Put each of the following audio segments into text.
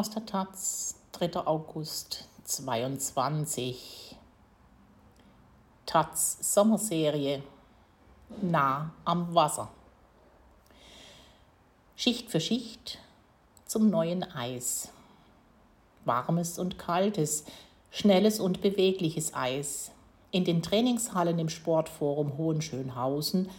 Aus der Taz, 3. August 22. Taz Sommerserie. Nah am Wasser. Schicht für Schicht zum neuen Eis. Warmes und kaltes, schnelles und bewegliches Eis. In den Trainingshallen im Sportforum Hohenschönhausen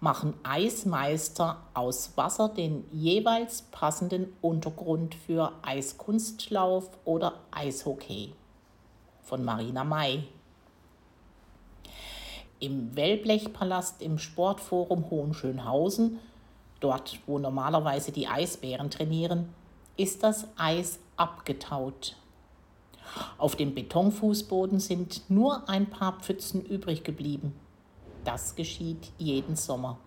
machen Eismeister aus Wasser den jeweils passenden Untergrund für Eiskunstlauf oder Eishockey. Von Marina May. Im Wellblechpalast im Sportforum Hohenschönhausen, dort wo normalerweise die Eisbären trainieren, ist das Eis abgetaut. Auf dem Betonfußboden sind nur ein paar Pfützen übrig geblieben. Das geschieht jeden Sommer.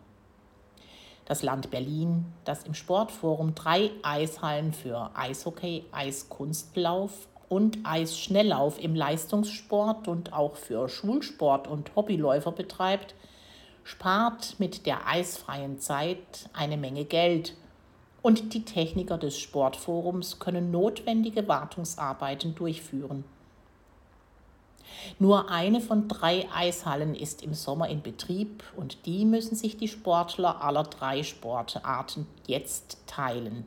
Das Land Berlin, das im Sportforum drei Eishallen für Eishockey, Eiskunstlauf und Eisschnelllauf im Leistungssport und auch für Schulsport und Hobbyläufer betreibt, spart mit der eisfreien Zeit eine Menge Geld und die Techniker des Sportforums können notwendige Wartungsarbeiten durchführen. Nur eine von drei Eishallen ist im Sommer in Betrieb und die müssen sich die Sportler aller drei Sportarten jetzt teilen.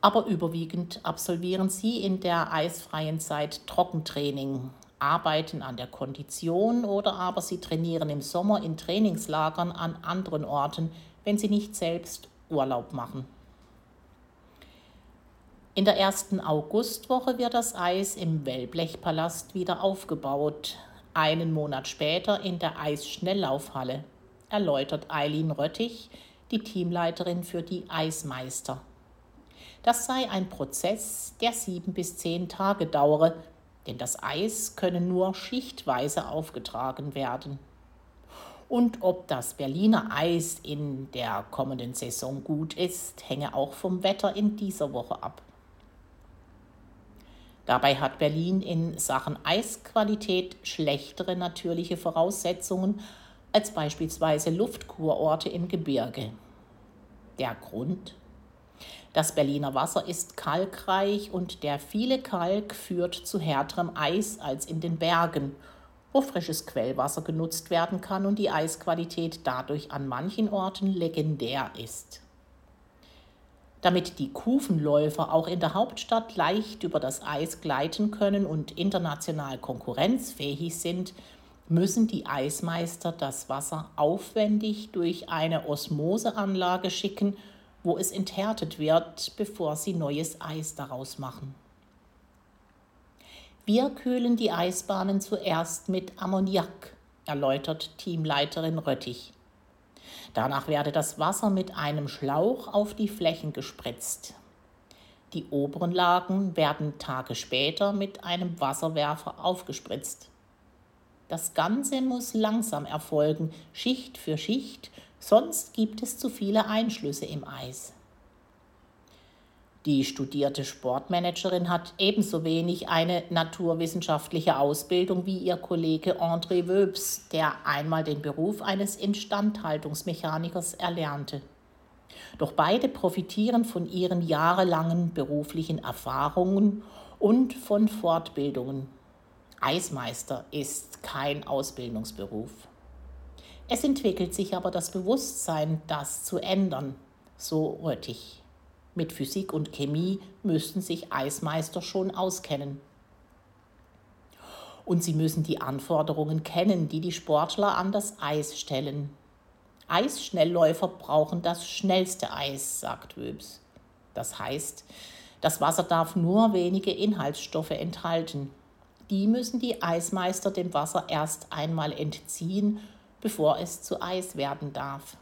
Aber überwiegend absolvieren sie in der eisfreien Zeit Trockentraining, arbeiten an der Kondition oder aber sie trainieren im Sommer in Trainingslagern an anderen Orten, wenn sie nicht selbst Urlaub machen. In der ersten Augustwoche wird das Eis im Wellblechpalast wieder aufgebaut. Einen Monat später in der Eisschnelllaufhalle, erläutert Eileen Röttich, die Teamleiterin für die Eismeister. Das sei ein Prozess, der sieben bis zehn Tage dauere, denn das Eis könne nur schichtweise aufgetragen werden. Und ob das Berliner Eis in der kommenden Saison gut ist, hänge auch vom Wetter in dieser Woche ab. Dabei hat Berlin in Sachen Eisqualität schlechtere natürliche Voraussetzungen als beispielsweise Luftkurorte im Gebirge. Der Grund? Das Berliner Wasser ist kalkreich und der viele Kalk führt zu härterem Eis als in den Bergen, wo frisches Quellwasser genutzt werden kann und die Eisqualität dadurch an manchen Orten legendär ist. Damit die Kufenläufer auch in der Hauptstadt leicht über das Eis gleiten können und international konkurrenzfähig sind, müssen die Eismeister das Wasser aufwendig durch eine Osmoseanlage schicken, wo es enthärtet wird, bevor sie neues Eis daraus machen. Wir kühlen die Eisbahnen zuerst mit Ammoniak, erläutert Teamleiterin Röttich. Danach werde das Wasser mit einem Schlauch auf die Flächen gespritzt. Die oberen Lagen werden Tage später mit einem Wasserwerfer aufgespritzt. Das Ganze muss langsam erfolgen, Schicht für Schicht, sonst gibt es zu viele Einschlüsse im Eis. Die studierte Sportmanagerin hat ebenso wenig eine naturwissenschaftliche Ausbildung wie ihr Kollege André Wöbs, der einmal den Beruf eines Instandhaltungsmechanikers erlernte. Doch beide profitieren von ihren jahrelangen beruflichen Erfahrungen und von Fortbildungen. Eismeister ist kein Ausbildungsberuf. Es entwickelt sich aber das Bewusstsein, das zu ändern, so Röttich. Mit Physik und Chemie müssten sich Eismeister schon auskennen. Und sie müssen die Anforderungen kennen, die die Sportler an das Eis stellen. Eisschnellläufer brauchen das schnellste Eis, sagt Wöbs. Das heißt, das Wasser darf nur wenige Inhaltsstoffe enthalten. Die müssen die Eismeister dem Wasser erst einmal entziehen, bevor es zu Eis werden darf.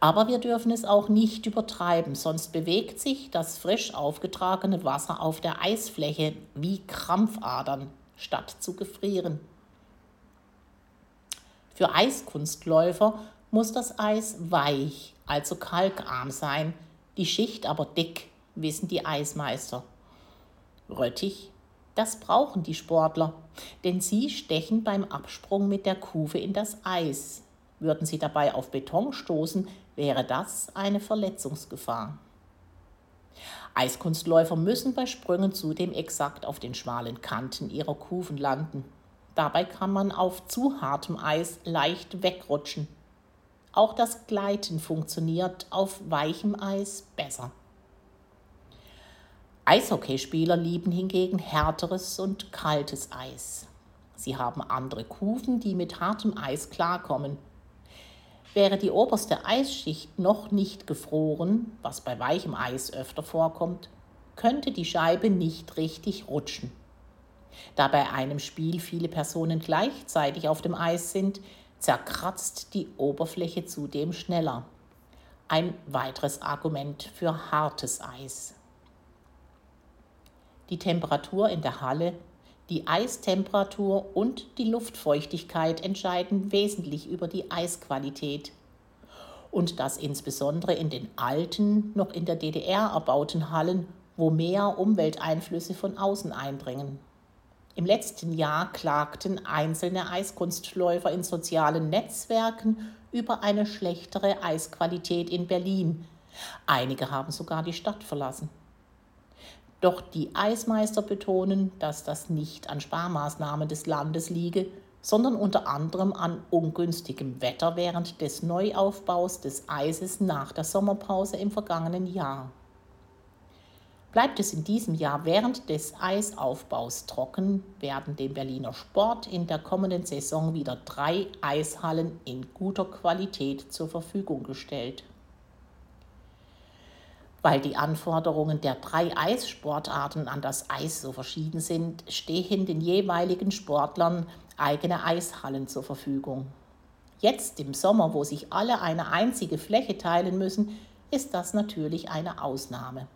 Aber wir dürfen es auch nicht übertreiben, sonst bewegt sich das frisch aufgetragene Wasser auf der Eisfläche wie Krampfadern, statt zu gefrieren. Für Eiskunstläufer muss das Eis weich, also kalkarm sein, die Schicht aber dick, wissen die Eismeister. Röttig, das brauchen die Sportler, denn sie stechen beim Absprung mit der Kufe in das Eis, würden sie dabei auf Beton stoßen, wäre das eine Verletzungsgefahr. Eiskunstläufer müssen bei Sprüngen zudem exakt auf den schmalen Kanten ihrer Kufen landen. Dabei kann man auf zu hartem Eis leicht wegrutschen. Auch das Gleiten funktioniert auf weichem Eis besser. Eishockeyspieler lieben hingegen härteres und kaltes Eis. Sie haben andere Kufen, die mit hartem Eis klarkommen. Wäre die oberste Eisschicht noch nicht gefroren, was bei weichem Eis öfter vorkommt, könnte die Scheibe nicht richtig rutschen. Da bei einem Spiel viele Personen gleichzeitig auf dem Eis sind, zerkratzt die Oberfläche zudem schneller. Ein weiteres Argument für hartes Eis. Die Temperatur in der Halle, die Eistemperatur und die Luftfeuchtigkeit entscheiden wesentlich über die Eisqualität. Und das insbesondere in den alten, noch in der DDR erbauten Hallen, wo mehr Umwelteinflüsse von außen eindringen. Im letzten Jahr klagten einzelne Eiskunstläufer in sozialen Netzwerken über eine schlechtere Eisqualität in Berlin. Einige haben sogar die Stadt verlassen. Doch die Eismeister betonen, dass das nicht an Sparmaßnahmen des Landes liege, sondern unter anderem an ungünstigem Wetter während des Neuaufbaus des Eises nach der Sommerpause im vergangenen Jahr. Bleibt es in diesem Jahr während des Eisaufbaus trocken, werden dem Berliner Sport in der kommenden Saison wieder drei Eishallen in guter Qualität zur Verfügung gestellt. Weil die Anforderungen der drei Eissportarten an das Eis so verschieden sind, stehen den jeweiligen Sportlern eigene Eishallen zur Verfügung. Jetzt im Sommer, wo sich alle eine einzige Fläche teilen müssen, ist das natürlich eine Ausnahme.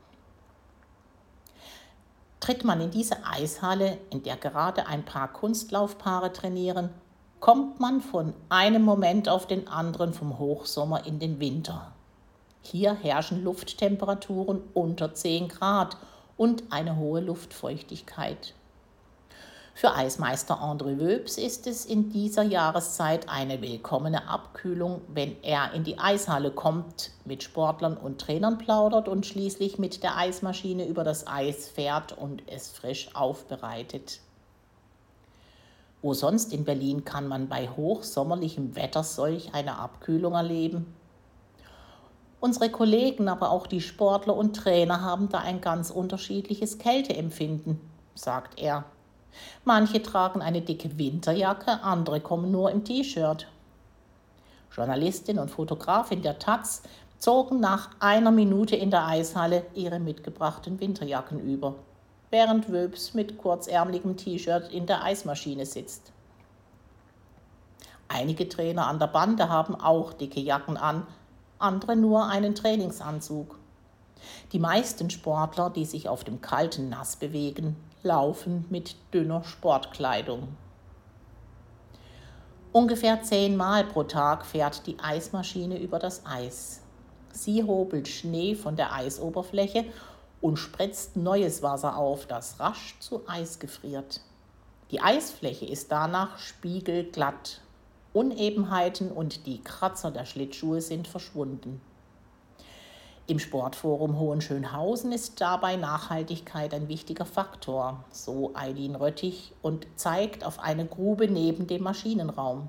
Tritt man in diese Eishalle, in der gerade ein paar Kunstlaufpaare trainieren, kommt man von einem Moment auf den anderen vom Hochsommer in den Winter. Hier herrschen Lufttemperaturen unter 10 Grad und eine hohe Luftfeuchtigkeit. Für Eismeister André Wöbs ist es in dieser Jahreszeit eine willkommene Abkühlung, wenn er in die Eishalle kommt, mit Sportlern und Trainern plaudert und schließlich mit der Eismaschine über das Eis fährt und es frisch aufbereitet. Wo sonst in Berlin kann man bei hochsommerlichem Wetter solch eine Abkühlung erleben? Unsere Kollegen, aber auch die Sportler und Trainer haben da ein ganz unterschiedliches Kälteempfinden, sagt er. Manche tragen eine dicke Winterjacke, andere kommen nur im T-Shirt. Journalistin und Fotografin der Taz zogen nach einer Minute in der Eishalle ihre mitgebrachten Winterjacken über, während Wöbs mit kurzärmeligem T-Shirt in der Eismaschine sitzt. Einige Trainer an der Bande haben auch dicke Jacken an, andere nur einen Trainingsanzug. Die meisten Sportler, die sich auf dem kalten Nass bewegen, laufen mit dünner Sportkleidung. Ungefähr zehnmal pro Tag fährt die Eismaschine über das Eis. Sie hobelt Schnee von der Eisoberfläche und spritzt neues Wasser auf, das rasch zu Eis gefriert. Die Eisfläche ist danach spiegelglatt. Unebenheiten und die Kratzer der Schlittschuhe sind verschwunden. Im Sportforum Hohenschönhausen ist dabei Nachhaltigkeit ein wichtiger Faktor, so Eileen Röttich und zeigt auf eine Grube neben dem Maschinenraum.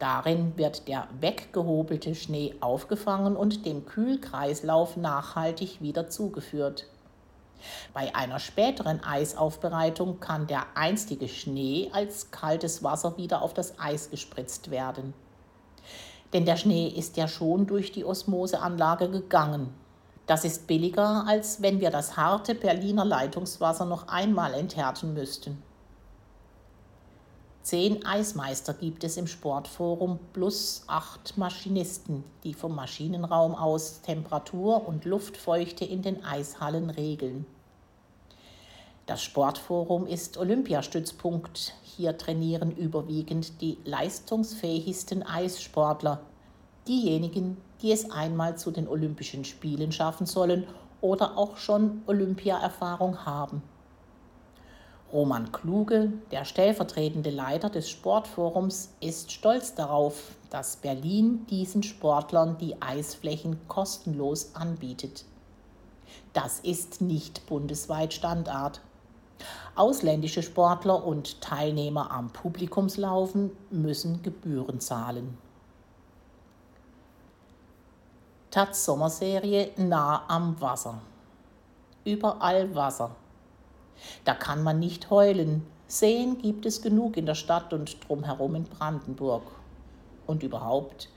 Darin wird der weggehobelte Schnee aufgefangen und dem Kühlkreislauf nachhaltig wieder zugeführt. Bei einer späteren Eisaufbereitung kann der einstige Schnee als kaltes Wasser wieder auf das Eis gespritzt werden. Denn der Schnee ist ja schon durch die Osmoseanlage gegangen. Das ist billiger, als wenn wir das harte Berliner Leitungswasser noch einmal enthärten müssten. Zehn Eismeister gibt es im Sportforum plus acht Maschinisten, die vom Maschinenraum aus Temperatur und Luftfeuchte in den Eishallen regeln. Das Sportforum ist Olympiastützpunkt. Hier trainieren überwiegend die leistungsfähigsten Eissportler, diejenigen, die es einmal zu den Olympischen Spielen schaffen sollen oder auch schon Olympiaerfahrung haben. Roman Kluge, der stellvertretende Leiter des Sportforums, ist stolz darauf, dass Berlin diesen Sportlern die Eisflächen kostenlos anbietet. Das ist nicht bundesweit Standard. Ausländische Sportler und Teilnehmer am Publikumslaufen müssen Gebühren zahlen. Taz Sommerserie Nah am Wasser. Überall Wasser. Da kann man nicht heulen. Seen gibt es genug in der Stadt und drumherum in Brandenburg. Und überhaupt,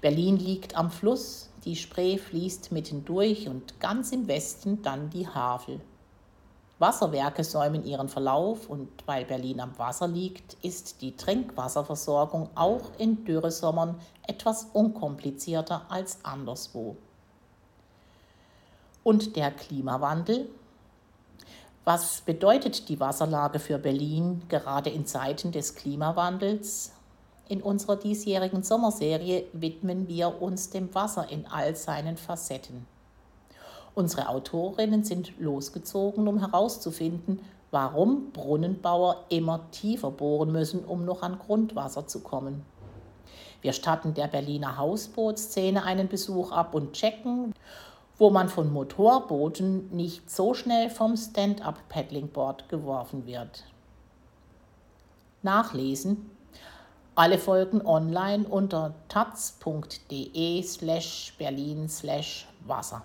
Berlin liegt am Fluss, die Spree fließt mitten durch und ganz im Westen dann die Havel. Wasserwerke säumen ihren Verlauf und weil Berlin am Wasser liegt, ist die Trinkwasserversorgung auch in Dürresommern etwas unkomplizierter als anderswo. Und der Klimawandel? Was bedeutet die Wasserlage für Berlin gerade in Zeiten des Klimawandels? In unserer diesjährigen Sommerserie widmen wir uns dem Wasser in all seinen Facetten. Unsere Autorinnen sind losgezogen, um herauszufinden, warum Brunnenbauer immer tiefer bohren müssen, um noch an Grundwasser zu kommen. Wir statten der Berliner Hausbootszene einen Besuch ab und checken, wo man von Motorbooten nicht so schnell vom Stand-up-Paddlingboard geworfen wird. Nachlesen. Alle Folgen online unter taz.de slash berlin slash Wasser.